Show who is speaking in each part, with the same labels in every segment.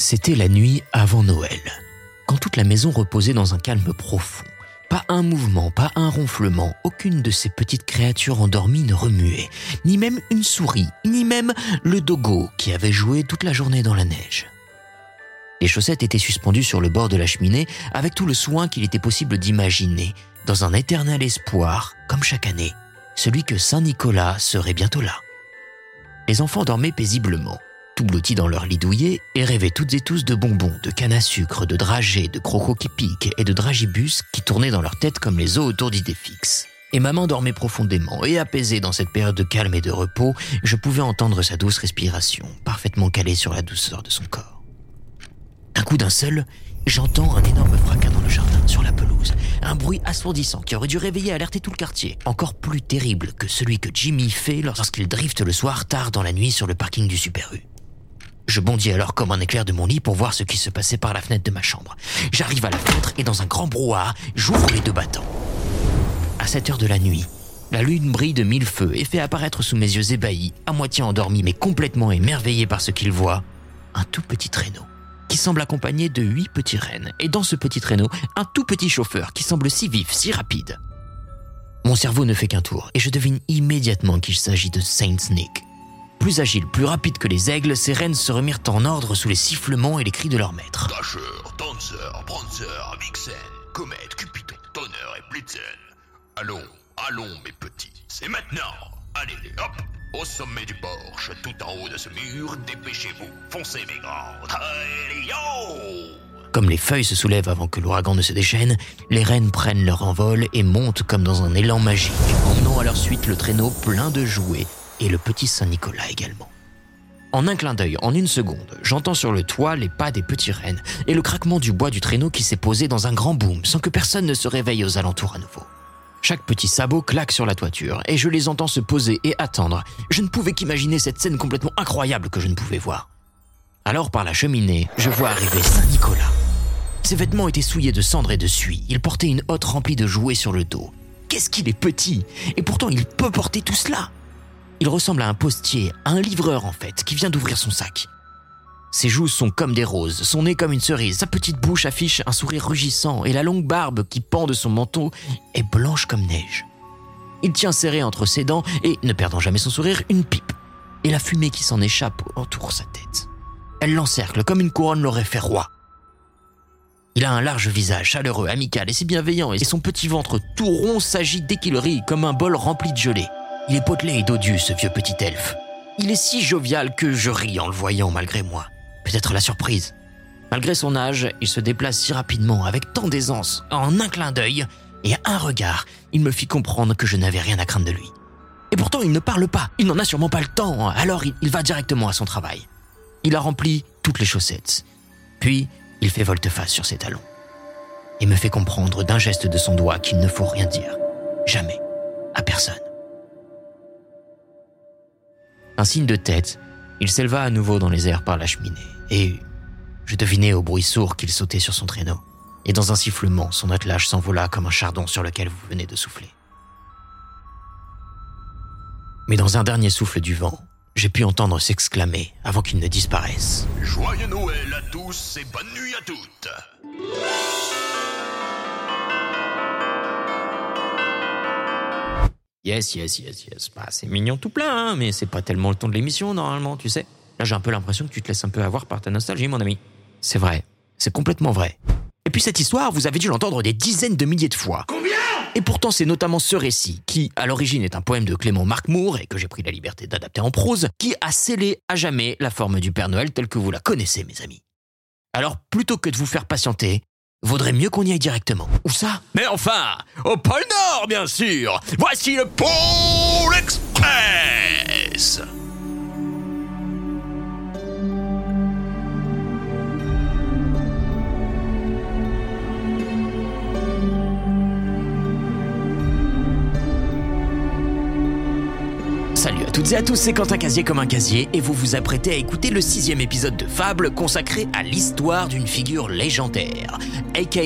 Speaker 1: C'était la nuit avant Noël, quand toute la maison reposait dans un calme profond. Pas un mouvement, pas un ronflement, aucune de ces petites créatures endormies ne remuait, ni même une souris, ni même le dogo qui avait joué toute la journée dans la neige. Les chaussettes étaient suspendues sur le bord de la cheminée avec tout le soin qu'il était possible d'imaginer, dans un éternel espoir, comme chaque année, celui que Saint Nicolas serait bientôt là. Les enfants dormaient paisiblement, tout dans leur lit et rêvaient toutes et tous de bonbons, de canne à sucre, de dragées, de crocos qui piquent et de dragibus qui tournaient dans leur tête comme les os autour d'idées fixes. Et maman dormait profondément et apaisée dans cette période de calme et de repos, je pouvais entendre sa douce respiration, parfaitement calée sur la douceur de son corps. D'un coup d'un seul, j'entends un énorme fracas dans le jardin, sur la pelouse. Un bruit assourdissant qui aurait dû réveiller et alerter tout le quartier. Encore plus terrible que celui que Jimmy fait lorsqu'il drifte le soir tard dans la nuit sur le parking du Super U. Je bondis alors comme un éclair de mon lit pour voir ce qui se passait par la fenêtre de ma chambre. J'arrive à la fenêtre et dans un grand brouhaha, j'ouvre les deux battants. À 7 heures de la nuit, la lune brille de mille feux et fait apparaître sous mes yeux ébahis, à moitié endormi mais complètement émerveillé par ce qu'il voit, un tout petit traîneau qui semble accompagné de huit petits rennes, et dans ce petit traîneau, un tout petit chauffeur qui semble si vif, si rapide. Mon cerveau ne fait qu'un tour, et je devine immédiatement qu'il s'agit de Saint Nick. Plus agile, plus rapide que les aigles, ces rennes se remirent en ordre sous les sifflements et les cris de leur maître.
Speaker 2: Dasher, Dancer, Prancer, Vixen, Comet, Cupidon, Tonnerre et Blitzen. Allons, allons mes petits, c'est maintenant. Allez, hop, au sommet du porche, tout en haut de ce mur, dépêchez-vous, foncez mes grands. Allez, yo
Speaker 1: Comme les feuilles se soulèvent avant que l'ouragan ne se déchaîne, les rennes prennent leur envol et montent comme dans un élan magique, emmenant à leur suite le traîneau plein de jouets et le petit Saint-Nicolas également. En un clin d'œil, en une seconde, j'entends sur le toit les pas des petits rennes et le craquement du bois du traîneau qui s'est posé dans un grand boom sans que personne ne se réveille aux alentours à nouveau. Chaque petit sabot claque sur la toiture et je les entends se poser et attendre. Je ne pouvais qu'imaginer cette scène complètement incroyable que je ne pouvais voir. Alors par la cheminée, je vois arriver Saint-Nicolas. Ses vêtements étaient souillés de cendres et de suie. Il portait une hotte remplie de jouets sur le dos. Qu'est-ce qu'il est petit Et pourtant il peut porter tout cela. Il ressemble à un postier, à un livreur en fait, qui vient d'ouvrir son sac. Ses joues sont comme des roses, son nez comme une cerise, sa petite bouche affiche un sourire rugissant et la longue barbe qui pend de son manteau est blanche comme neige. Il tient serré entre ses dents et, ne perdant jamais son sourire, une pipe. Et la fumée qui s'en échappe entoure sa tête. Elle l'encercle comme une couronne l'aurait fait roi. Il a un large visage, chaleureux, amical et si bienveillant, et son petit ventre tout rond s'agite dès qu'il rit comme un bol rempli de gelée. Il est potelé et dodu, ce vieux petit elfe. Il est si jovial que je ris en le voyant malgré moi peut-être la surprise. Malgré son âge, il se déplace si rapidement, avec tant d'aisance, en un clin d'œil et un regard, il me fit comprendre que je n'avais rien à craindre de lui. Et pourtant, il ne parle pas, il n'en a sûrement pas le temps, alors il, va directement à son travail. Il a rempli toutes les chaussettes, puis il fait volte-face sur ses talons et me fait comprendre d'un geste de son doigt qu'il ne faut rien dire, jamais, à personne. Un signe de tête, il s'éleva à nouveau dans les airs par la cheminée, et je devinais au bruit sourd qu'il sautait sur son traîneau, et dans un sifflement, son attelage s'envola comme un chardon sur lequel vous venez de souffler. Mais dans un dernier souffle du vent, j'ai pu entendre s'exclamer avant qu'il ne disparaisse.
Speaker 2: Joyeux Noël à tous et bonne nuit à toutes
Speaker 1: Yes, yes, yes, yes. Bah, c'est mignon tout plein, hein, mais c'est pas tellement le ton de l'émission normalement, tu sais. Là, j'ai un peu l'impression que tu te laisses un peu avoir par ta nostalgie, mon ami. C'est vrai. C'est complètement vrai. Et puis cette histoire, vous avez dû l'entendre des dizaines de milliers de fois.
Speaker 2: Combien?
Speaker 1: Et pourtant, c'est notamment ce récit, qui, à l'origine, est un poème de Clément Marc Moore, et que j'ai pris la liberté d'adapter en prose, qui a scellé à jamais la forme du Père Noël telle que vous la connaissez, mes amis. Alors, plutôt que de vous faire patienter, vaudrait mieux qu'on y aille directement. Où ça?
Speaker 2: Mais enfin, au pôle Nord, bien sûr. Voici le Pôle Express
Speaker 1: toutes et à tous, c'est Quentin Casier comme un casier et vous vous apprêtez à écouter le sixième épisode de Fable consacré à l'histoire d'une figure légendaire, aka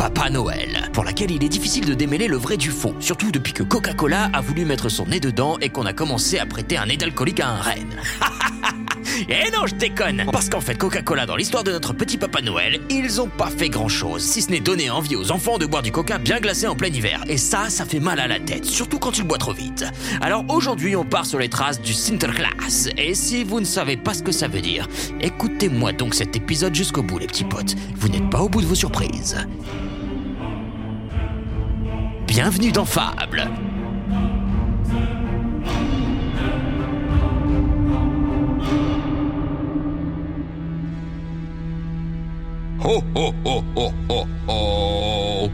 Speaker 1: Papa Noël, pour laquelle il est difficile de démêler le vrai du faux, surtout depuis que Coca-Cola a voulu mettre son nez dedans et qu'on a commencé à prêter un nez d'alcoolique à un renne. Eh non, je déconne Parce qu'en fait, Coca-Cola, dans l'histoire de notre petit Papa Noël, ils ont pas fait grand-chose, si ce n'est donner envie aux enfants de boire du coca bien glacé en plein hiver. Et ça, ça fait mal à la tête, surtout quand le bois trop vite. Alors aujourd'hui, on part sur les traces du Sinterklaas. Et si vous ne savez pas ce que ça veut dire, écoutez-moi donc cet épisode jusqu'au bout, les petits potes. Vous n'êtes pas au bout de vos surprises. Bienvenue dans Fable.
Speaker 2: Ho ho ho ho ho ho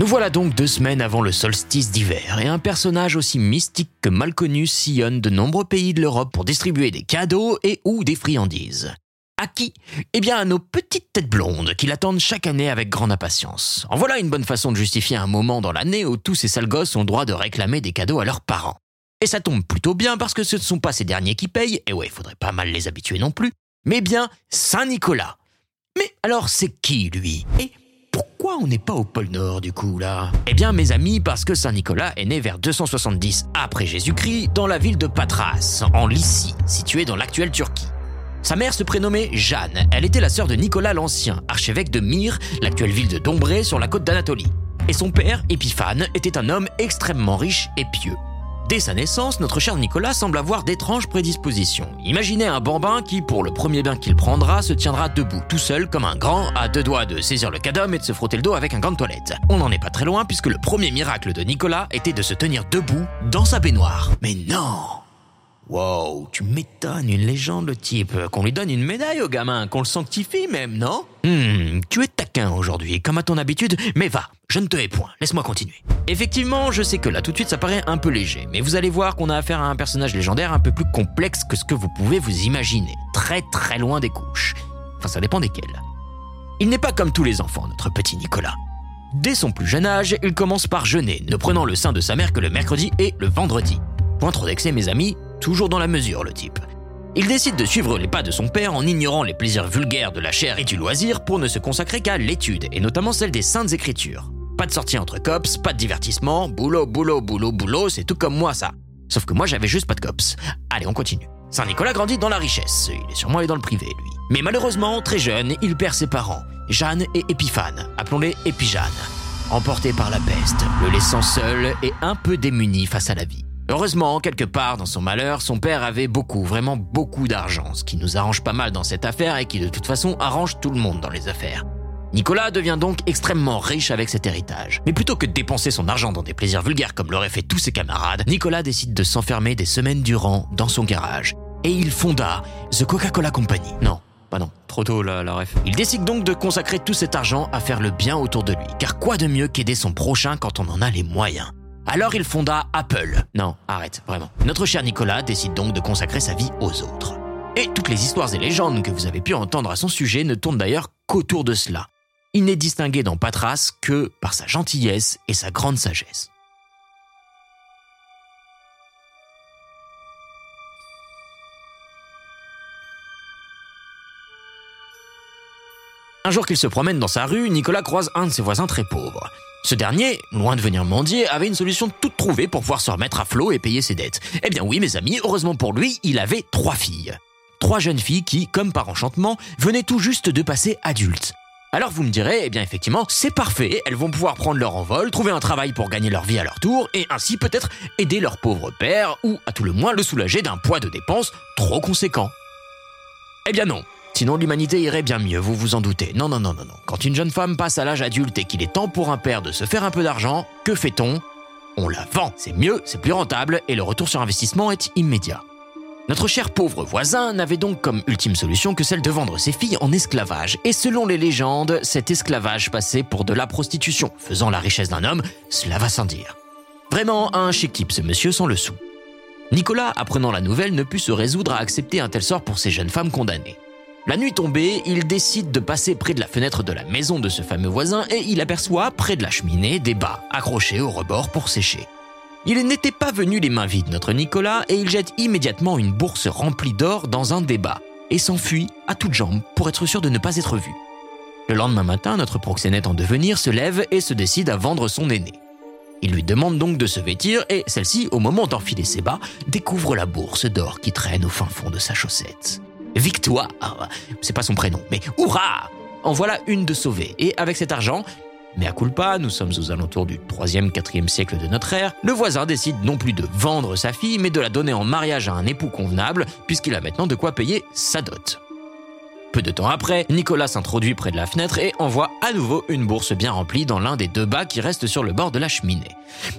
Speaker 1: Nous voilà donc deux semaines avant le solstice d'hiver et un personnage aussi mystique que mal connu sillonne de nombreux pays de l'Europe pour distribuer des cadeaux et ou des friandises. À qui? Eh bien à nos petites têtes blondes qui l'attendent chaque année avec grande impatience. En voilà une bonne façon de justifier un moment dans l'année où tous ces sales gosses ont droit de réclamer des cadeaux à leurs parents. Et ça tombe plutôt bien parce que ce ne sont pas ces derniers qui payent, et ouais, faudrait pas mal les habituer non plus, mais bien Saint-Nicolas. Mais alors c'est qui lui? On n'est pas au pôle Nord du coup là Eh bien mes amis, parce que Saint Nicolas est né vers 270 après Jésus-Christ dans la ville de Patras, en Lycie, située dans l'actuelle Turquie. Sa mère se prénommait Jeanne, elle était la sœur de Nicolas l'Ancien, archevêque de Myre, l'actuelle ville de Dombré sur la côte d'Anatolie. Et son père, Épiphane, était un homme extrêmement riche et pieux. Dès sa naissance, notre cher Nicolas semble avoir d'étranges prédispositions. Imaginez un bambin qui, pour le premier bain qu'il prendra, se tiendra debout, tout seul, comme un grand, à deux doigts de saisir le cadom et de se frotter le dos avec un gant toilette. On n'en est pas très loin puisque le premier miracle de Nicolas était de se tenir debout dans sa baignoire. Mais non Wow, tu m'étonnes, une légende le type. Qu'on lui donne une médaille au gamin, qu'on le sanctifie même, non? Hmm, tu es taquin aujourd'hui, comme à ton habitude, mais va, je ne te hais point, laisse-moi continuer. Effectivement, je sais que là tout de suite ça paraît un peu léger, mais vous allez voir qu'on a affaire à un personnage légendaire un peu plus complexe que ce que vous pouvez vous imaginer, très très loin des couches. Enfin, ça dépend desquelles. Il n'est pas comme tous les enfants, notre petit Nicolas. Dès son plus jeune âge, il commence par jeûner, ne prenant le sein de sa mère que le mercredi et le vendredi. Point trop d'excès, mes amis, toujours dans la mesure, le type. Il décide de suivre les pas de son père en ignorant les plaisirs vulgaires de la chair et du loisir pour ne se consacrer qu'à l'étude, et notamment celle des saintes écritures. Pas de sortie entre cops, pas de divertissement, boulot, boulot, boulot, boulot, c'est tout comme moi ça. Sauf que moi j'avais juste pas de cops. Allez, on continue. Saint-Nicolas grandit dans la richesse, il est sûrement allé dans le privé, lui. Mais malheureusement, très jeune, il perd ses parents, Jeanne et Épiphane, appelons-les Épijeanne. Emporté par la peste, le laissant seul et un peu démuni face à la vie. Heureusement, quelque part dans son malheur, son père avait beaucoup, vraiment beaucoup d'argent, ce qui nous arrange pas mal dans cette affaire et qui de toute façon arrange tout le monde dans les affaires. Nicolas devient donc extrêmement riche avec cet héritage. Mais plutôt que de dépenser son argent dans des plaisirs vulgaires comme l'auraient fait tous ses camarades, Nicolas décide de s'enfermer des semaines durant dans son garage. Et il fonda The Coca-Cola Company. Non, pas non, trop tôt la, la ref. Il décide donc de consacrer tout cet argent à faire le bien autour de lui. Car quoi de mieux qu'aider son prochain quand on en a les moyens? Alors il fonda Apple. Non, arrête, vraiment. Notre cher Nicolas décide donc de consacrer sa vie aux autres. Et toutes les histoires et légendes que vous avez pu entendre à son sujet ne tournent d'ailleurs qu'autour de cela. Il n'est distingué dans Patras que par sa gentillesse et sa grande sagesse. Un jour qu'il se promène dans sa rue, Nicolas croise un de ses voisins très pauvres. Ce dernier, loin de venir mendier, avait une solution toute trouvée pour pouvoir se remettre à flot et payer ses dettes. Eh bien oui, mes amis, heureusement pour lui, il avait trois filles. Trois jeunes filles qui, comme par enchantement, venaient tout juste de passer adultes. Alors vous me direz, eh bien effectivement, c'est parfait, elles vont pouvoir prendre leur envol, trouver un travail pour gagner leur vie à leur tour, et ainsi peut-être aider leur pauvre père, ou à tout le moins le soulager d'un poids de dépenses trop conséquent. Eh bien non, Sinon, l'humanité irait bien mieux, vous vous en doutez. Non, non, non, non, non. Quand une jeune femme passe à l'âge adulte et qu'il est temps pour un père de se faire un peu d'argent, que fait-on? On la vend. C'est mieux, c'est plus rentable et le retour sur investissement est immédiat. Notre cher pauvre voisin n'avait donc comme ultime solution que celle de vendre ses filles en esclavage. Et selon les légendes, cet esclavage passait pour de la prostitution, faisant la richesse d'un homme, cela va sans dire. Vraiment un chic type ce monsieur sans le sou. Nicolas, apprenant la nouvelle, ne put se résoudre à accepter un tel sort pour ces jeunes femmes condamnées. La nuit tombée, il décide de passer près de la fenêtre de la maison de ce fameux voisin et il aperçoit, près de la cheminée, des bas accrochés au rebord pour sécher. Il n'était pas venu les mains vides, notre Nicolas, et il jette immédiatement une bourse remplie d'or dans un débat et s'enfuit à toutes jambes pour être sûr de ne pas être vu. Le lendemain matin, notre proxénète en devenir se lève et se décide à vendre son aîné. Il lui demande donc de se vêtir et celle-ci, au moment d'enfiler ses bas, découvre la bourse d'or qui traîne au fin fond de sa chaussette. Victoire C'est pas son prénom, mais hurrah En voilà une de sauvée. Et avec cet argent, mais à culpa, nous sommes aux alentours du 3e, 4e siècle de notre ère, le voisin décide non plus de vendre sa fille, mais de la donner en mariage à un époux convenable, puisqu'il a maintenant de quoi payer sa dot. Peu de temps après, Nicolas s'introduit près de la fenêtre et envoie à nouveau une bourse bien remplie dans l'un des deux bas qui restent sur le bord de la cheminée.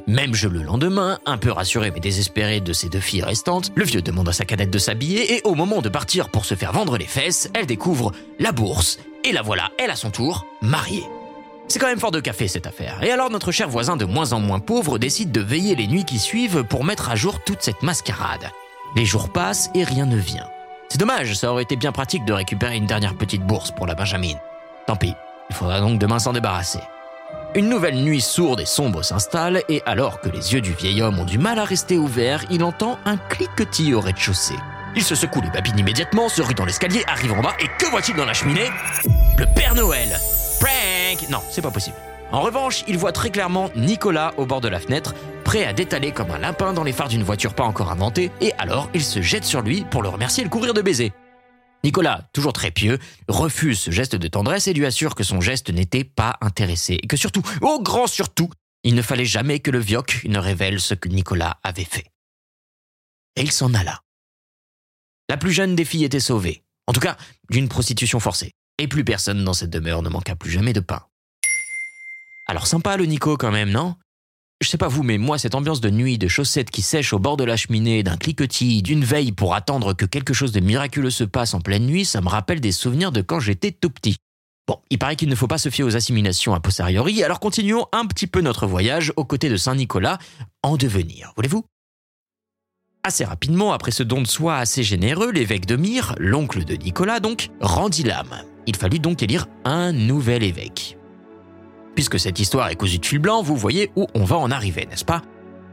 Speaker 1: Même jeu le lendemain, un peu rassuré mais désespéré de ses deux filles restantes, le vieux demande à sa cadette de s'habiller et au moment de partir pour se faire vendre les fesses, elle découvre la bourse et la voilà, elle à son tour, mariée. C'est quand même fort de café cette affaire. Et alors notre cher voisin de moins en moins pauvre décide de veiller les nuits qui suivent pour mettre à jour toute cette mascarade. Les jours passent et rien ne vient. C'est dommage, ça aurait été bien pratique de récupérer une dernière petite bourse pour la Benjamin. Tant pis, il faudra donc demain s'en débarrasser. Une nouvelle nuit sourde et sombre s'installe et alors que les yeux du vieil homme ont du mal à rester ouverts, il entend un cliquetis au rez-de-chaussée. Il se secoue les babines immédiatement, se rue dans l'escalier, arrive en bas et que voit-il dans la cheminée? Le Père Noël Prank Non, c'est pas possible. En revanche, il voit très clairement Nicolas au bord de la fenêtre, prêt à détaler comme un lapin dans les phares d'une voiture pas encore inventée, et alors il se jette sur lui pour le remercier et le couvrir de baisers. Nicolas, toujours très pieux, refuse ce geste de tendresse et lui assure que son geste n'était pas intéressé, et que surtout, au grand surtout, il ne fallait jamais que le vioc ne révèle ce que Nicolas avait fait. Et il s'en alla. La plus jeune des filles était sauvée, en tout cas d'une prostitution forcée, et plus personne dans cette demeure ne manqua plus jamais de pain. Alors sympa le Nico quand même, non? Je sais pas vous, mais moi, cette ambiance de nuit, de chaussettes qui sèchent au bord de la cheminée, d'un cliquetis, d'une veille pour attendre que quelque chose de miraculeux se passe en pleine nuit, ça me rappelle des souvenirs de quand j'étais tout petit. Bon, il paraît qu'il ne faut pas se fier aux assimilations a posteriori, alors continuons un petit peu notre voyage aux côtés de Saint-Nicolas en devenir, voulez-vous? Assez rapidement, après ce don de soi assez généreux, l'évêque de Myre, l'oncle de Nicolas donc, rendit l'âme. Il fallut donc élire un nouvel évêque. Puisque cette histoire est cousue de fil blanc, vous voyez où on va en arriver, n'est-ce pas?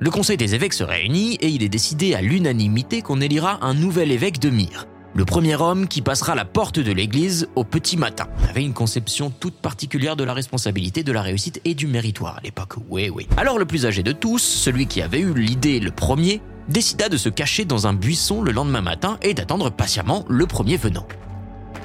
Speaker 1: Le conseil des évêques se réunit et il est décidé à l'unanimité qu'on élira un nouvel évêque de Myre. Le premier homme qui passera la porte de l'église au petit matin. On avait une conception toute particulière de la responsabilité, de la réussite et du méritoire à l'époque. Oui, oui. Alors le plus âgé de tous, celui qui avait eu l'idée le premier, décida de se cacher dans un buisson le lendemain matin et d'attendre patiemment le premier venant.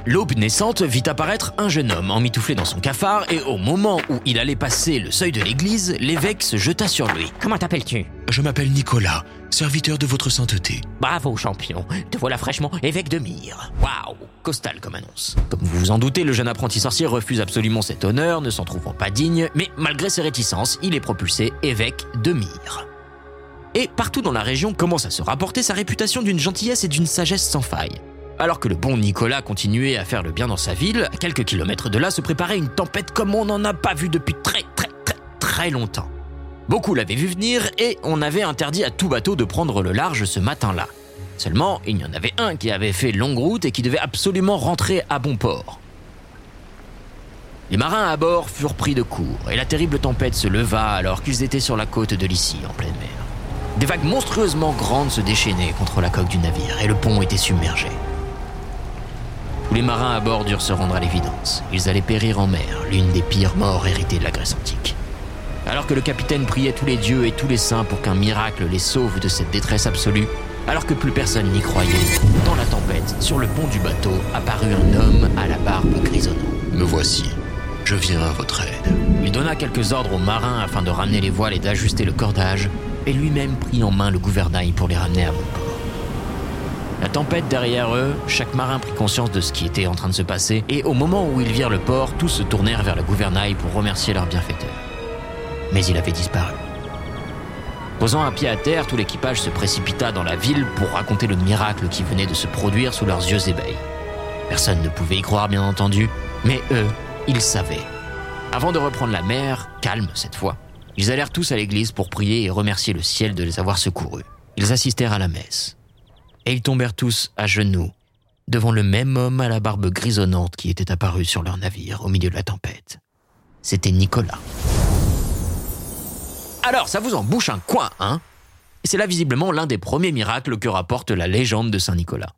Speaker 1: L'aube naissante vit apparaître un jeune homme emmitouflé dans son cafard et au moment où il allait passer le seuil de l'église, l'évêque se jeta sur lui.
Speaker 3: Comment t'appelles-tu?
Speaker 4: Je m'appelle Nicolas, serviteur de votre sainteté.
Speaker 3: Bravo, champion. Te voilà fraîchement évêque de Myre.
Speaker 1: Waouh Costal comme annonce. Comme vous vous en doutez, le jeune apprenti sorcier refuse absolument cet honneur, ne s'en trouvant pas digne, mais malgré ses réticences, il est propulsé évêque de Myre. Et partout dans la région commence à se rapporter sa réputation d'une gentillesse et d'une sagesse sans faille. Alors que le bon Nicolas continuait à faire le bien dans sa ville, à quelques kilomètres de là se préparait une tempête comme on n'en a pas vu depuis très très très très longtemps. Beaucoup l'avaient vu venir et on avait interdit à tout bateau de prendre le large ce matin-là. Seulement, il y en avait un qui avait fait longue route et qui devait absolument rentrer à bon port. Les marins à bord furent pris de court et la terrible tempête se leva alors qu'ils étaient sur la côte de l'Issy en pleine mer. Des vagues monstrueusement grandes se déchaînaient contre la coque du navire et le pont était submergé. Tous les marins à bord durent se rendre à l'évidence. Ils allaient périr en mer, l'une des pires morts héritées de la Grèce antique. Alors que le capitaine priait tous les dieux et tous les saints pour qu'un miracle les sauve de cette détresse absolue, alors que plus personne n'y croyait, dans la tempête, sur le pont du bateau, apparut un homme à la barbe grisonnante.
Speaker 4: Me voici. Je viens à votre aide.
Speaker 1: Il donna quelques ordres aux marins afin de ramener les voiles et d'ajuster le cordage, et lui-même prit en main le gouvernail pour les ramener à bon port. La tempête derrière eux, chaque marin prit conscience de ce qui était en train de se passer, et au moment où ils virent le port, tous se tournèrent vers le gouvernail pour remercier leur bienfaiteur. Mais il avait disparu. Posant un pied à terre, tout l'équipage se précipita dans la ville pour raconter le miracle qui venait de se produire sous leurs yeux éveillés. Personne ne pouvait y croire, bien entendu, mais eux, ils savaient. Avant de reprendre la mer, calme cette fois, ils allèrent tous à l'église pour prier et remercier le ciel de les avoir secourus. Ils assistèrent à la messe et ils tombèrent tous à genoux devant le même homme à la barbe grisonnante qui était apparu sur leur navire au milieu de la tempête. C'était Nicolas. Alors, ça vous en bouche un coin, hein? C'est là visiblement l'un des premiers miracles que rapporte la légende de Saint Nicolas.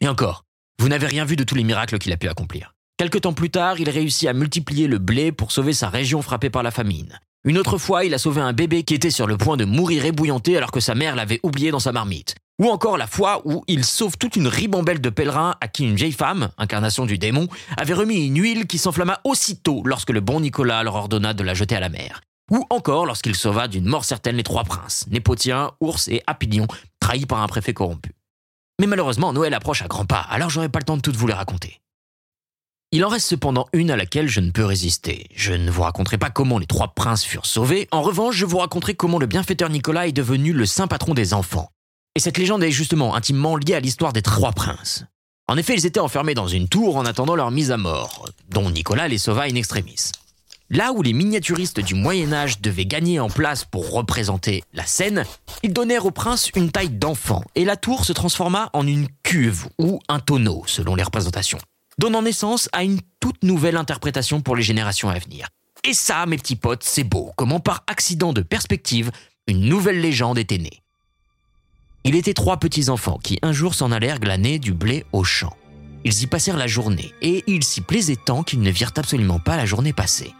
Speaker 1: Et encore, vous n'avez rien vu de tous les miracles qu'il a pu accomplir. Quelque temps plus tard, il réussit à multiplier le blé pour sauver sa région frappée par la famine. Une autre fois, il a sauvé un bébé qui était sur le point de mourir ébouillanté alors que sa mère l'avait oublié dans sa marmite. Ou encore la fois où il sauve toute une ribambelle de pèlerins à qui une vieille femme, incarnation du démon, avait remis une huile qui s'enflamma aussitôt lorsque le bon Nicolas leur ordonna de la jeter à la mer. Ou encore lorsqu'il sauva d'une mort certaine les trois princes, Népotien, Ours et Apilion, trahis par un préfet corrompu. Mais malheureusement, Noël approche à grands pas, alors j'aurai pas le temps de toutes vous les raconter. Il en reste cependant une à laquelle je ne peux résister. Je ne vous raconterai pas comment les trois princes furent sauvés, en revanche je vous raconterai comment le bienfaiteur Nicolas est devenu le saint patron des enfants. Et cette légende est justement intimement liée à l'histoire des trois princes. En effet, ils étaient enfermés dans une tour en attendant leur mise à mort, dont Nicolas les sauva in extremis. Là où les miniaturistes du Moyen Âge devaient gagner en place pour représenter la scène, ils donnèrent au prince une taille d'enfant, et la tour se transforma en une cuve ou un tonneau, selon les représentations donnant naissance à une toute nouvelle interprétation pour les générations à venir. Et ça, mes petits potes, c'est beau, comment par accident de perspective, une nouvelle légende était née. Il était trois petits-enfants qui un jour s'en allèrent glaner du blé au champ. Ils y passèrent la journée, et ils s'y plaisaient tant qu'ils ne virent absolument pas la journée passer.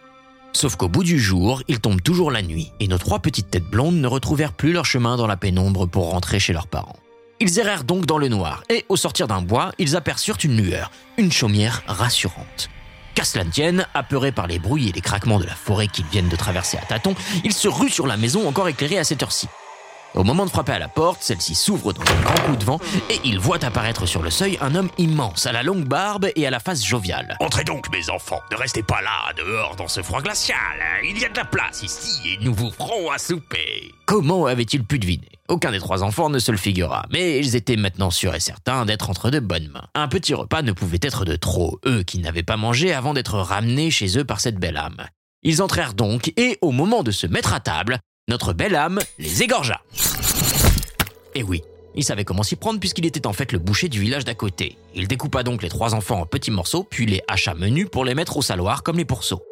Speaker 1: Sauf qu'au bout du jour, il tombe toujours la nuit, et nos trois petites têtes blondes ne retrouvèrent plus leur chemin dans la pénombre pour rentrer chez leurs parents. Ils errèrent donc dans le noir, et au sortir d'un bois, ils aperçurent une lueur, une chaumière rassurante. Qu'à cela tienne, apeurés par les bruits et les craquements de la forêt qu'ils viennent de traverser à tâtons, ils se ruent sur la maison encore éclairée à cette heure-ci. Au moment de frapper à la porte, celle-ci s'ouvre dans un grand coup de vent et il voit apparaître sur le seuil un homme immense, à la longue barbe et à la face joviale.
Speaker 2: Entrez donc, mes enfants. Ne restez pas là, dehors, dans ce froid glacial. Il y a de la place ici et nous vous ferons à souper.
Speaker 1: Comment avait-il pu deviner? Aucun des trois enfants ne se le figura, mais ils étaient maintenant sûrs et certains d'être entre de bonnes mains. Un petit repas ne pouvait être de trop, eux qui n'avaient pas mangé avant d'être ramenés chez eux par cette belle âme. Ils entrèrent donc, et au moment de se mettre à table, notre belle âme les égorgea. Et oui, il savait comment s'y prendre puisqu'il était en fait le boucher du village d'à côté. Il découpa donc les trois enfants en petits morceaux, puis les hacha menus pour les mettre au saloir comme les pourceaux.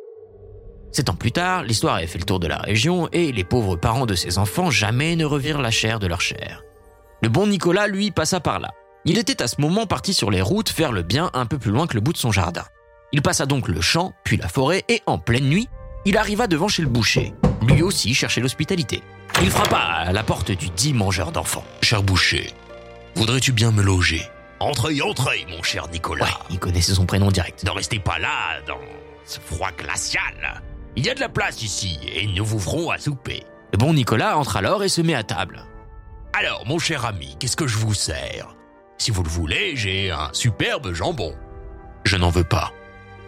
Speaker 1: Sept ans plus tard, l'histoire avait fait le tour de la région et les pauvres parents de ces enfants jamais ne revirent la chair de leur chair. Le bon Nicolas, lui, passa par là. Il était à ce moment parti sur les routes faire le bien un peu plus loin que le bout de son jardin. Il passa donc le champ, puis la forêt, et en pleine nuit, il arriva devant chez le boucher. Lui aussi cherchait l'hospitalité. Il frappa à la porte du dit mangeur d'enfants.
Speaker 4: Cher boucher, voudrais-tu bien me loger?
Speaker 2: Entrez, entrez, mon cher Nicolas.
Speaker 1: Ouais, il connaissait son prénom direct.
Speaker 2: Ne restez pas là, dans ce froid glacial. Il y a de la place ici, et nous vous ferons à souper.
Speaker 1: Le bon Nicolas entre alors et se met à table.
Speaker 2: Alors, mon cher ami, qu'est-ce que je vous sers? Si vous le voulez, j'ai un superbe jambon.
Speaker 4: Je n'en veux pas.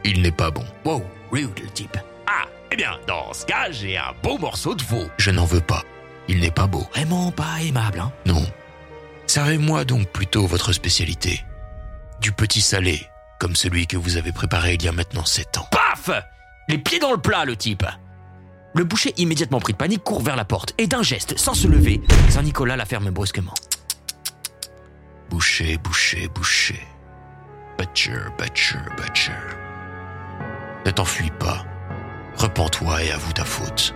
Speaker 4: Il n'est pas bon.
Speaker 2: Wow, rude le type. Ah, eh bien, dans ce cas, j'ai un beau morceau de veau.
Speaker 4: Je n'en veux pas. Il n'est pas beau.
Speaker 1: Vraiment pas aimable, hein
Speaker 4: Non. Servez-moi donc plutôt votre spécialité. Du petit salé, comme celui que vous avez préparé il y a maintenant sept ans.
Speaker 1: Paf Les pieds dans le plat, le type Le boucher, immédiatement pris de panique, court vers la porte et d'un geste, sans se lever, Saint Nicolas la ferme brusquement.
Speaker 4: Boucher, boucher, boucher. Butcher, butcher, butcher. Ne t'enfuis pas. Repends-toi et avoue ta faute.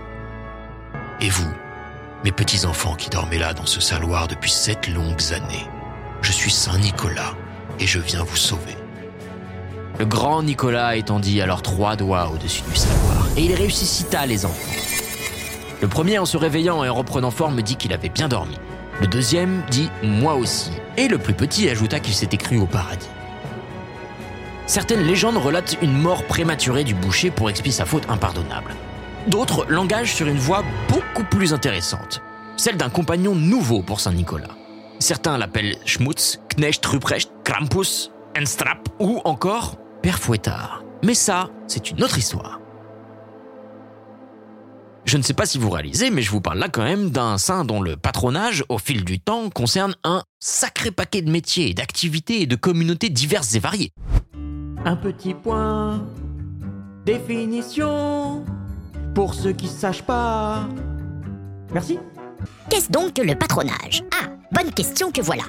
Speaker 4: Et vous, mes petits-enfants qui dormaient là dans ce saloir depuis sept longues années, je suis Saint Nicolas et je viens vous sauver.
Speaker 1: Le grand Nicolas étendit alors trois doigts au-dessus du saloir et il ressuscita les enfants. Le premier, en se réveillant et en reprenant forme, dit qu'il avait bien dormi. Le deuxième dit moi aussi. Et le plus petit ajouta qu'il s'était cru au paradis. Certaines légendes relatent une mort prématurée du boucher pour expier sa faute impardonnable. D'autres l'engagent sur une voie beaucoup plus intéressante, celle d'un compagnon nouveau pour Saint Nicolas. Certains l'appellent Schmutz, Knecht, Ruprecht, Krampus, Enstrap ou encore Père Fouettard. Mais ça, c'est une autre histoire. Je ne sais pas si vous réalisez, mais je vous parle là quand même d'un saint dont le patronage, au fil du temps, concerne un sacré paquet de métiers, d'activités et de communautés diverses et variées. Un petit point. Définition. Pour ceux qui ne sachent pas. Merci.
Speaker 5: Qu'est-ce donc que le patronage? Ah, bonne question que voilà.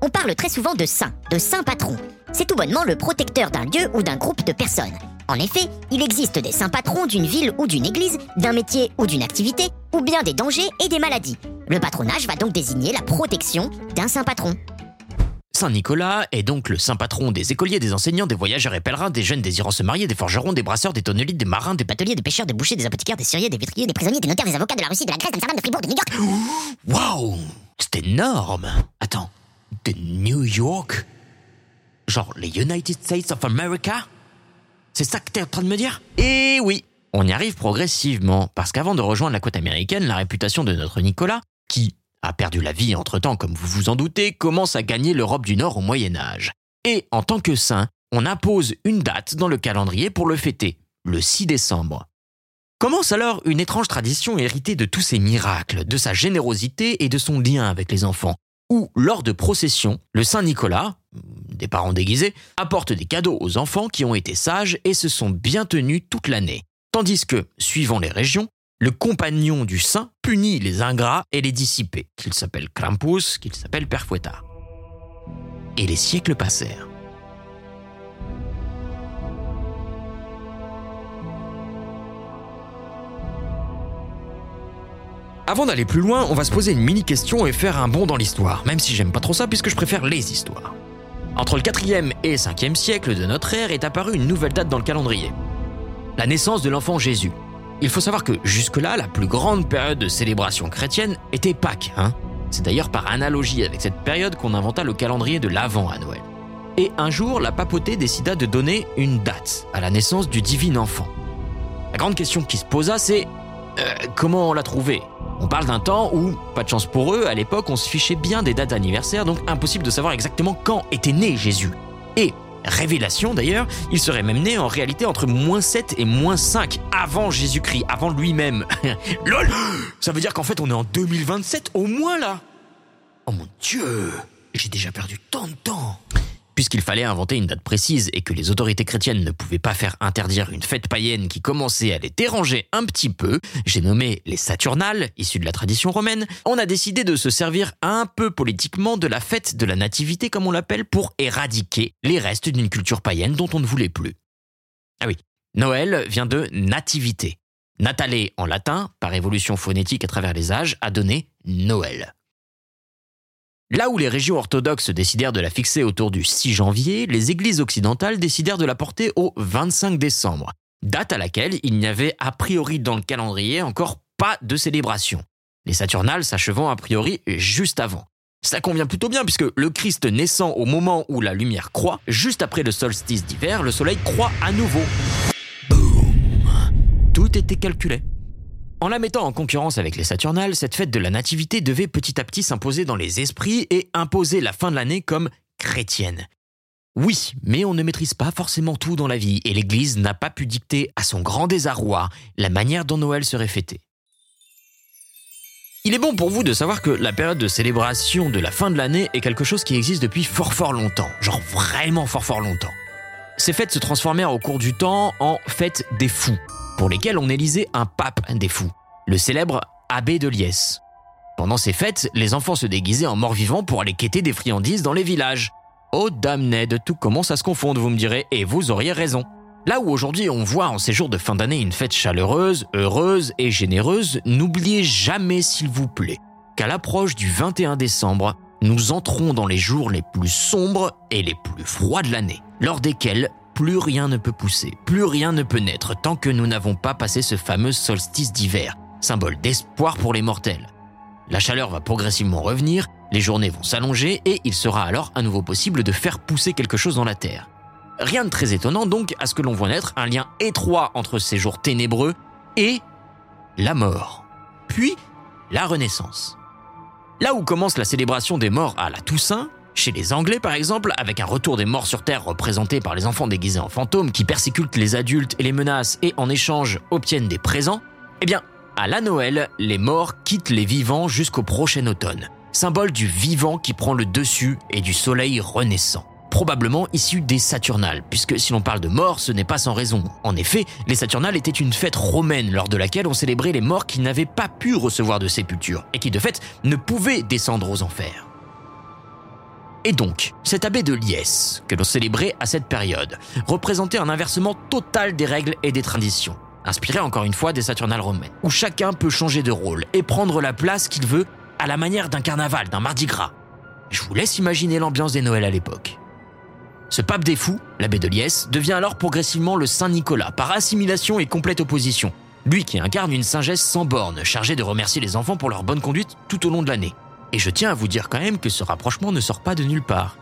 Speaker 5: On parle très souvent de saint, de saint patron. C'est tout bonnement le protecteur d'un lieu ou d'un groupe de personnes. En effet, il existe des saints patrons d'une ville ou d'une église, d'un métier ou d'une activité, ou bien des dangers et des maladies. Le patronage va donc désigner la protection d'un saint patron.
Speaker 1: Saint Nicolas est donc le saint patron des écoliers, des enseignants, des voyageurs et pèlerins, des jeunes désirant se marier, des forgerons, des brasseurs, des tonneliers, des marins, des
Speaker 5: bateliers, des pêcheurs, des bouchers, des apothicaires, des serriers, des vitriers, des prisonniers, des notaires, des avocats, de la Russie, de la Grèce, d'Amsterdam, de Fribourg, de New York.
Speaker 1: Waouh! C'est énorme! Attends, de New York? Genre les United States of America? C'est ça que t'es en train de me dire? Eh oui! On y arrive progressivement, parce qu'avant de rejoindre la côte américaine, la réputation de notre Nicolas, qui a perdu la vie entre-temps comme vous vous en doutez, commence à gagner l'Europe du Nord au Moyen Âge. Et en tant que saint, on impose une date dans le calendrier pour le fêter, le 6 décembre. Commence alors une étrange tradition héritée de tous ses miracles, de sa générosité et de son lien avec les enfants, où, lors de processions, le Saint Nicolas, des parents déguisés, apporte des cadeaux aux enfants qui ont été sages et se sont bien tenus toute l'année. Tandis que, suivant les régions, le compagnon du saint punit les ingrats et les dissipés, qu'il s'appelle Krampus, qu'il s'appelle Père. Et les siècles passèrent. Avant d'aller plus loin, on va se poser une mini question et faire un bond dans l'histoire, même si j'aime pas trop ça puisque je préfère les histoires. Entre le 4e et 5e siècle de notre ère est apparue une nouvelle date dans le calendrier. La naissance de l'enfant Jésus. Il faut savoir que jusque-là, la plus grande période de célébration chrétienne était Pâques. Hein C'est d'ailleurs par analogie avec cette période qu'on inventa le calendrier de l'Avent à Noël. Et un jour, la papauté décida de donner une date à la naissance du divin enfant. La grande question qui se posa, c'est euh, comment on l'a trouvé? On parle d'un temps où, pas de chance pour eux, à l'époque, on se fichait bien des dates d'anniversaire, donc impossible de savoir exactement quand était né Jésus. Et, révélation d'ailleurs, il serait même né en réalité entre moins 7 et moins 5 avant Jésus-Christ, avant lui-même. LOL! Ça veut dire qu'en fait on est en 2027 au moins là. Oh mon dieu J'ai déjà perdu tant de temps Puisqu'il fallait inventer une date précise et que les autorités chrétiennes ne pouvaient pas faire interdire une fête païenne qui commençait à les déranger un petit peu, j'ai nommé les Saturnales, issues de la tradition romaine, on a décidé de se servir un peu politiquement de la fête de la nativité comme on l'appelle pour éradiquer les restes d'une culture païenne dont on ne voulait plus. Ah oui, Noël vient de nativité. Natale en latin, par évolution phonétique à travers les âges, a donné Noël. Là où les régions orthodoxes décidèrent de la fixer autour du 6 janvier, les églises occidentales décidèrent de la porter au 25 décembre, date à laquelle il n'y avait a priori dans le calendrier encore pas de célébration. Les Saturnales s'achevant a priori juste avant. Ça convient plutôt bien puisque le Christ naissant au moment où la lumière croît, juste après le solstice d'hiver, le soleil croît à nouveau. Boum Tout était calculé. En la mettant en concurrence avec les Saturnales, cette fête de la Nativité devait petit à petit s'imposer dans les esprits et imposer la fin de l'année comme chrétienne. Oui, mais on ne maîtrise pas forcément tout dans la vie et l'Église n'a pas pu dicter à son grand désarroi la manière dont Noël serait fêté. Il est bon pour vous de savoir que la période de célébration de la fin de l'année est quelque chose qui existe depuis fort fort longtemps, genre vraiment fort fort longtemps. Ces fêtes se transformèrent au cours du temps en fêtes des fous, pour lesquels on élisait un pape des fous, le célèbre abbé de Liesse. Pendant ces fêtes, les enfants se déguisaient en morts-vivants pour aller quêter des friandises dans les villages. Oh dame tout commence à se confondre, vous me direz, et vous auriez raison. Là où aujourd'hui on voit en ces jours de fin d'année une fête chaleureuse, heureuse et généreuse, n'oubliez jamais s'il vous plaît qu'à l'approche du 21 décembre, nous entrons dans les jours les plus sombres et les plus froids de l'année, lors desquels plus rien ne peut pousser, plus rien ne peut naître tant que nous n'avons pas passé ce fameux solstice d'hiver, symbole d'espoir pour les mortels. La chaleur va progressivement revenir, les journées vont s'allonger et il sera alors à nouveau possible de faire pousser quelque chose dans la terre. Rien de très étonnant donc à ce que l'on voit naître un lien étroit entre ces jours ténébreux et la mort, puis la renaissance. Là où commence la célébration des morts à la Toussaint, chez les Anglais, par exemple, avec un retour des morts sur Terre représenté par les enfants déguisés en fantômes qui persécutent les adultes et les menacent et en échange obtiennent des présents, eh bien, à la Noël, les morts quittent les vivants jusqu'au prochain automne, symbole du vivant qui prend le dessus et du soleil renaissant probablement issu des Saturnales, puisque si l'on parle de morts, ce n'est pas sans raison. En effet, les Saturnales étaient une fête romaine lors de laquelle on célébrait les morts qui n'avaient pas pu recevoir de sépulture, et qui de fait ne pouvaient descendre aux enfers. Et donc, cet abbé de Liesse, que l'on célébrait à cette période, représentait un inversement total des règles et des traditions, inspiré encore une fois des Saturnales romaines, où chacun peut changer de rôle et prendre la place qu'il veut à la manière d'un carnaval, d'un mardi gras. Je vous laisse imaginer l'ambiance des Noëls à l'époque. Ce pape des fous, l'abbé de Liesse, devient alors progressivement le Saint Nicolas, par assimilation et complète opposition. Lui qui incarne une sagesse sans borne, chargé de remercier les enfants pour leur bonne conduite tout au long de l'année. Et je tiens à vous dire quand même que ce rapprochement ne sort pas de nulle part.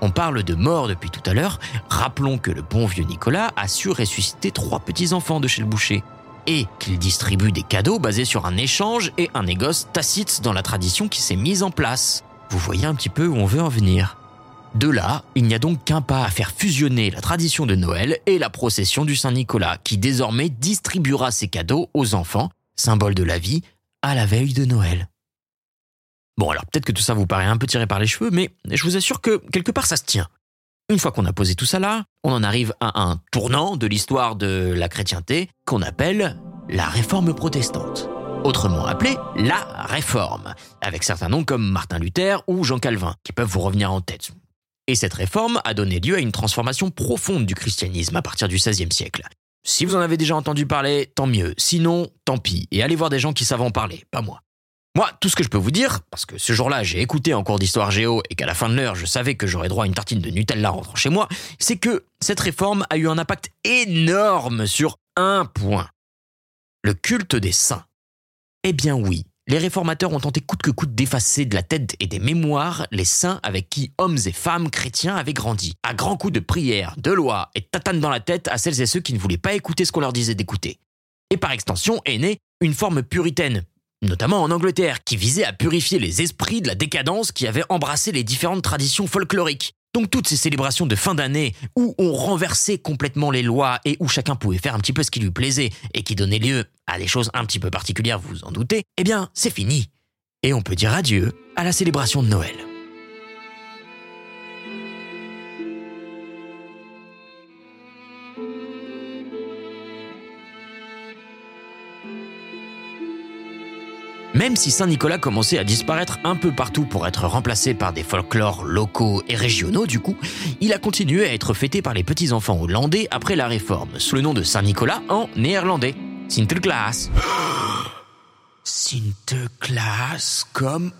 Speaker 1: On parle de mort depuis tout à l'heure, rappelons que le bon vieux Nicolas a su ressusciter trois petits-enfants de chez le boucher, et qu'il distribue des cadeaux basés sur un échange et un négoce tacite dans la tradition qui s'est mise en place. Vous voyez un petit peu où on veut en venir. De là, il n'y a donc qu'un pas à faire fusionner la tradition de Noël et la procession du Saint-Nicolas, qui désormais distribuera ses cadeaux aux enfants, symbole de la vie, à la veille de Noël. Bon, alors peut-être que tout ça vous paraît un peu tiré par les cheveux, mais je vous assure que quelque part ça se tient. Une fois qu'on a posé tout ça là, on en arrive à un tournant de l'histoire de la chrétienté qu'on appelle la réforme protestante. Autrement appelée la réforme, avec certains noms comme Martin Luther ou Jean Calvin, qui peuvent vous revenir en tête. Et cette réforme a donné lieu à une transformation profonde du christianisme à partir du XVIe siècle. Si vous en avez déjà entendu parler, tant mieux. Sinon, tant pis. Et allez voir des gens qui savent en parler, pas moi. Moi, tout ce que je peux vous dire, parce que ce jour-là j'ai écouté en cours d'histoire géo et qu'à la fin de l'heure je savais que j'aurais droit à une tartine de Nutella rentrant chez moi, c'est que cette réforme a eu un impact énorme sur un point. Le culte des saints. Eh bien oui, les réformateurs ont tenté coûte que coûte d'effacer de la tête et des mémoires les saints avec qui hommes et femmes chrétiens avaient grandi, à grands coups de prières, de lois et de tatane dans la tête à celles et ceux qui ne voulaient pas écouter ce qu'on leur disait d'écouter. Et par extension est née une forme puritaine, notamment en Angleterre, qui visait à purifier les esprits de la décadence qui avait embrassé les différentes traditions folkloriques. Donc toutes ces célébrations de fin d'année où on renversait complètement les lois et où chacun pouvait faire un petit peu ce qui lui plaisait et qui donnait lieu à des choses un petit peu particulières, vous vous en doutez, eh bien c'est fini. Et on peut dire adieu à la célébration de Noël. Même si Saint-Nicolas commençait à disparaître un peu partout pour être remplacé par des folklores locaux et régionaux, du coup, il a continué à être fêté par les petits-enfants hollandais après la réforme, sous le nom de Saint-Nicolas en néerlandais. Sinterklaas. Sinterklaas comme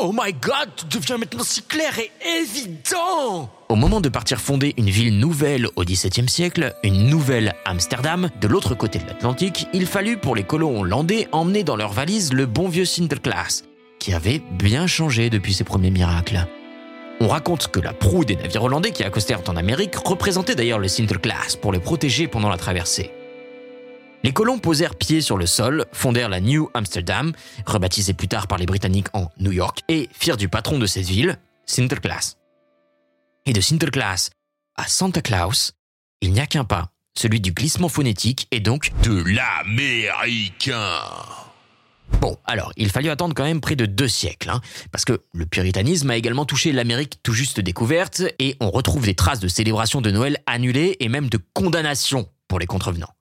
Speaker 1: Oh my god, tout devient maintenant si clair et évident Au moment de partir fonder une ville nouvelle au XVIIe siècle, une nouvelle Amsterdam, de l'autre côté de l'Atlantique, il fallut pour les colons hollandais emmener dans leurs valises le bon vieux Sinterklaas, qui avait bien changé depuis ses premiers miracles. On raconte que la proue des navires hollandais qui accostèrent en Amérique représentait d'ailleurs le Sinterklaas pour les protéger pendant la traversée. Les colons posèrent pied sur le sol, fondèrent la New Amsterdam, rebaptisée plus tard par les Britanniques en New York, et firent du patron de cette ville, Sinterklaas. Et de Sinterklaas à Santa Claus, il n'y a qu'un pas, celui du glissement phonétique et donc
Speaker 2: de l'américain.
Speaker 1: Bon, alors, il fallut attendre quand même près de deux siècles, hein, parce que le puritanisme a également touché l'Amérique tout juste découverte, et on retrouve des traces de célébrations de Noël annulées et même de condamnations pour les contrevenants.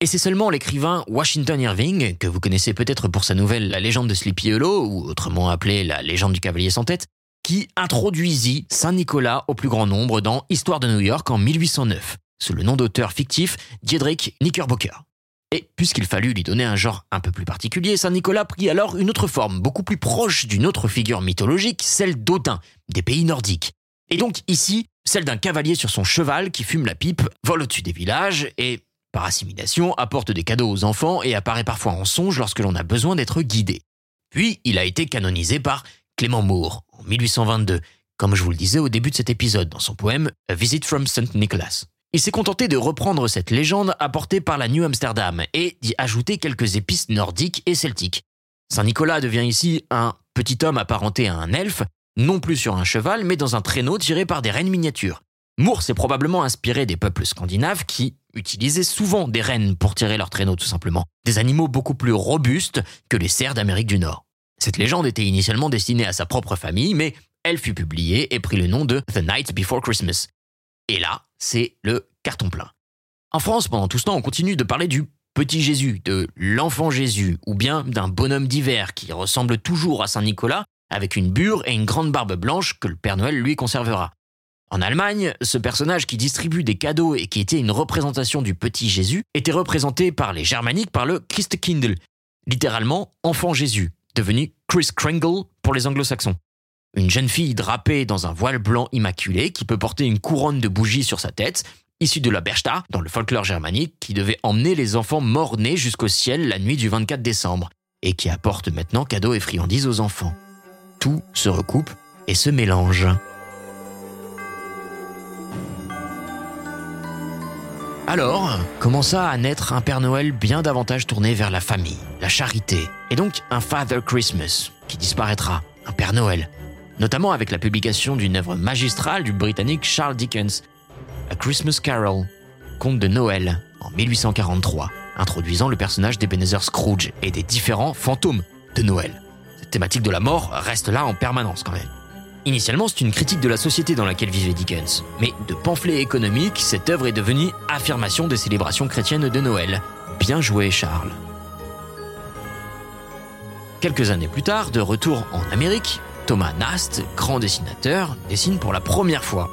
Speaker 1: Et c'est seulement l'écrivain Washington Irving, que vous connaissez peut-être pour sa nouvelle La légende de Sleepy Hollow, ou autrement appelée La légende du cavalier sans tête, qui introduisit Saint-Nicolas au plus grand nombre dans Histoire de New York en 1809, sous le nom d'auteur fictif Diedrich Knickerbocker. Et puisqu'il fallut lui donner un genre un peu plus particulier, Saint-Nicolas prit alors une autre forme, beaucoup plus proche d'une autre figure mythologique, celle d'Odin, des pays nordiques. Et donc ici, celle d'un cavalier sur son cheval qui fume la pipe, vole au-dessus des villages et par assimilation, apporte des cadeaux aux enfants et apparaît parfois en songe lorsque l'on a besoin d'être guidé. Puis, il a été canonisé par Clément Moore en 1822, comme je vous le disais au début de cet épisode dans son poème A Visit from St. Nicholas. Il s'est contenté de reprendre cette légende apportée par la New Amsterdam et d'y ajouter quelques épices nordiques et celtiques. Saint Nicolas devient ici un petit homme apparenté à un elfe, non plus sur un cheval, mais dans un traîneau tiré par des reines miniatures. Moore s'est probablement inspiré des peuples scandinaves qui utilisaient souvent des rennes pour tirer leurs traîneaux tout simplement, des animaux beaucoup plus robustes que les cerfs d'Amérique du Nord. Cette légende était initialement destinée à sa propre famille, mais elle fut publiée et prit le nom de The Night Before Christmas. Et là, c'est le carton plein. En France, pendant tout ce temps, on continue de parler du petit Jésus, de l'enfant Jésus, ou bien d'un bonhomme d'hiver qui ressemble toujours à Saint Nicolas, avec une bure et une grande barbe blanche que le Père Noël lui conservera. En Allemagne, ce personnage qui distribue des cadeaux et qui était une représentation du petit Jésus était représenté par les germaniques par le Christkindl, littéralement enfant Jésus, devenu Chris Kringle pour les anglo-saxons. Une jeune fille drapée dans un voile blanc immaculé qui peut porter une couronne de bougies sur sa tête, issue de la Berchta, dans le folklore germanique, qui devait emmener les enfants morts-nés jusqu'au ciel la nuit du 24 décembre, et qui apporte maintenant cadeaux et friandises aux enfants. Tout se recoupe et se mélange. Alors, commença à naître un Père Noël bien davantage tourné vers la famille, la charité, et donc un Father Christmas, qui disparaîtra, un Père Noël, notamment avec la publication d'une œuvre magistrale du Britannique Charles Dickens, A Christmas Carol, conte de Noël, en 1843, introduisant le personnage d'Ebenezer Scrooge et des différents fantômes de Noël. Cette thématique de la mort reste là en permanence quand même. Initialement, c'est une critique de la société dans laquelle vivait Dickens. Mais de pamphlet économique, cette œuvre est devenue affirmation des célébrations chrétiennes de Noël. Bien joué, Charles. Quelques années plus tard, de retour en Amérique, Thomas Nast, grand dessinateur, dessine pour la première fois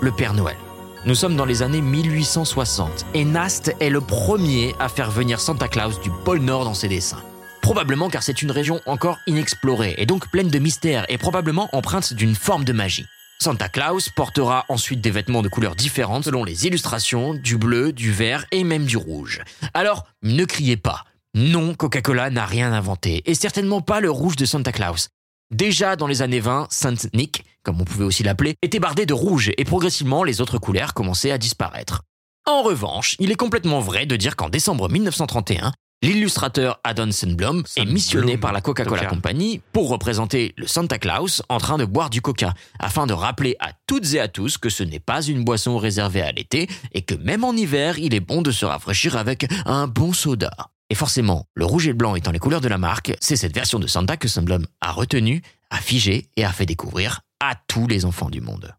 Speaker 1: le Père Noël. Nous sommes dans les années 1860 et Nast est le premier à faire venir Santa Claus du pôle Nord dans ses dessins. Probablement car c'est une région encore inexplorée et donc pleine de mystères et probablement empreinte d'une forme de magie. Santa Claus portera ensuite des vêtements de couleurs différentes selon les illustrations, du bleu, du vert et même du rouge. Alors, ne criez pas. Non, Coca-Cola n'a rien inventé, et certainement pas le rouge de Santa Claus. Déjà dans les années 20, Saint Nick, comme on pouvait aussi l'appeler, était bardé de rouge et progressivement les autres couleurs commençaient à disparaître. En revanche, il est complètement vrai de dire qu'en décembre 1931, L'illustrateur Adon Sandblom est missionné par la Coca-Cola Company pour représenter le Santa Claus en train de boire du coca, afin de rappeler à toutes et à tous que ce n'est pas une boisson réservée à l'été et que même en hiver, il est bon de se rafraîchir avec un bon soda. Et forcément, le rouge et le blanc étant les couleurs de la marque, c'est cette version de Santa que Sandblom a retenue, a figé et a fait découvrir à tous les enfants du monde.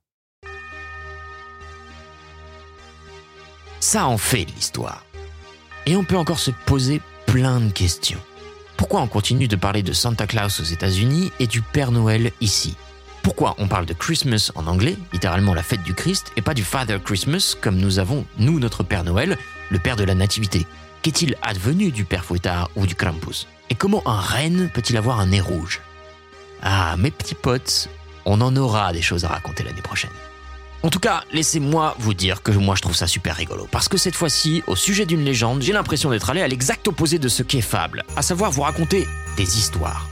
Speaker 1: Ça en fait l'histoire. Et on peut encore se poser plein de questions. Pourquoi on continue de parler de Santa Claus aux États-Unis et du Père Noël ici? Pourquoi on parle de Christmas en anglais, littéralement la fête du Christ, et pas du Father Christmas comme nous avons, nous, notre Père Noël, le Père de la Nativité? Qu'est-il advenu du Père Fouettard ou du Krampus? Et comment un renne peut-il avoir un nez rouge? Ah, mes petits potes, on en aura des choses à raconter l'année prochaine. En tout cas, laissez-moi vous dire que moi je trouve ça super rigolo. Parce que cette fois-ci, au sujet d'une légende, j'ai l'impression d'être allé à l'exact opposé de ce qu'est Fable, à savoir vous raconter des histoires.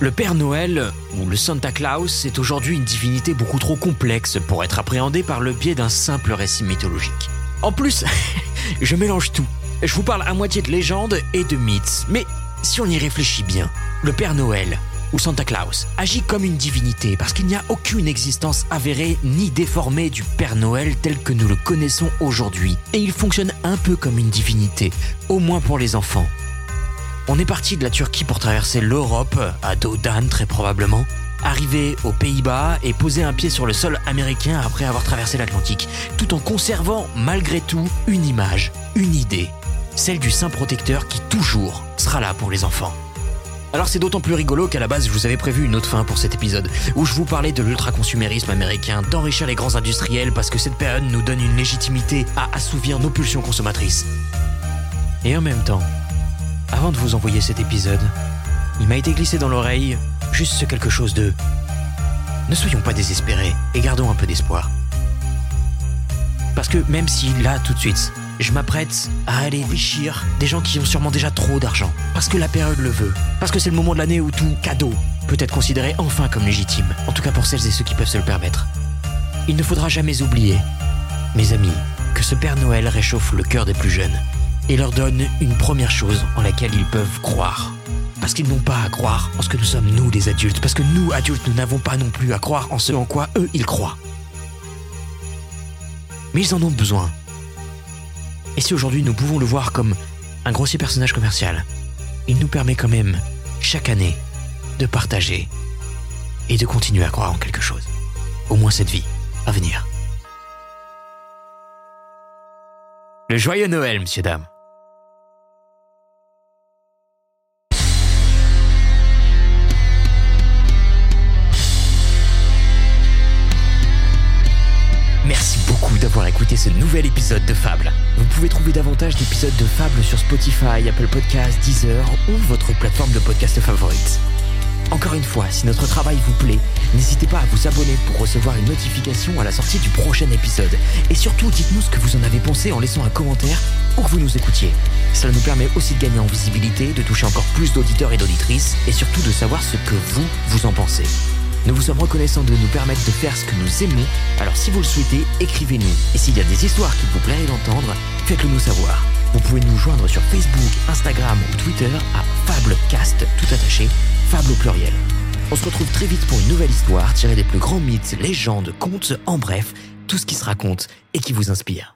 Speaker 1: Le Père Noël, ou le Santa Claus, est aujourd'hui une divinité beaucoup trop complexe pour être appréhendée par le biais d'un simple récit mythologique. En plus, je mélange tout. Je vous parle à moitié de légende et de mythes, mais si on y réfléchit bien, le Père Noël, ou Santa Claus agit comme une divinité parce qu'il n'y a aucune existence avérée ni déformée du Père Noël tel que nous le connaissons aujourd'hui. Et il fonctionne un peu comme une divinité, au moins pour les enfants. On est parti de la Turquie pour traverser l'Europe, à dos d'âne très probablement, arriver aux Pays-Bas et poser un pied sur le sol américain après avoir traversé l'Atlantique, tout en conservant malgré tout une image, une idée, celle du saint protecteur qui toujours sera là pour les enfants. Alors c'est d'autant plus rigolo qu'à la base je vous avais prévu une autre fin pour cet épisode, où je vous parlais de l'ultra-consumérisme américain, d'enrichir les grands industriels parce que cette période nous donne une légitimité à assouvir nos pulsions consommatrices. Et en même temps, avant de vous envoyer cet épisode, il m'a été glissé dans l'oreille juste quelque chose de... Ne soyons pas désespérés et gardons un peu d'espoir. Parce que même si là, tout de suite, je m'apprête à aller enrichir des gens qui ont sûrement déjà trop d'argent. Parce que la période le veut. Parce que c'est le moment de l'année où tout cadeau peut être considéré enfin comme légitime. En tout cas pour celles et ceux qui peuvent se le permettre. Il ne faudra jamais oublier, mes amis, que ce Père Noël réchauffe le cœur des plus jeunes et leur donne une première chose en laquelle ils peuvent croire. Parce qu'ils n'ont pas à croire en ce que nous sommes nous les adultes, parce que nous adultes, nous n'avons pas non plus à croire en ce en quoi eux ils croient. Mais ils en ont besoin. Et si aujourd'hui nous pouvons le voir comme un grossier personnage commercial, il nous permet quand même, chaque année, de partager et de continuer à croire en quelque chose. Au moins cette vie à venir. Le joyeux Noël, messieurs, dames. Nouvel épisode de Fable. Vous pouvez trouver davantage d'épisodes de Fable sur Spotify, Apple Podcasts, Deezer ou votre plateforme de podcast favorite. Encore une fois, si notre travail vous plaît, n'hésitez pas à vous abonner pour recevoir une notification à la sortie du prochain épisode. Et surtout, dites-nous ce que vous en avez pensé en laissant un commentaire ou que vous nous écoutiez. Cela nous permet aussi de gagner en visibilité, de toucher encore plus d'auditeurs et d'auditrices, et surtout de savoir ce que vous, vous en pensez. Nous vous sommes reconnaissants de nous permettre de faire ce que nous aimons, alors si vous le souhaitez, écrivez-nous. Et s'il y a des histoires qu'il vous plairait d'entendre, faites-le nous savoir. Vous pouvez nous joindre sur Facebook, Instagram ou Twitter à Fablecast, tout attaché, Fable au pluriel. On se retrouve très vite pour une nouvelle histoire tirée des plus grands mythes, légendes, contes, en bref, tout ce qui se raconte et qui vous inspire.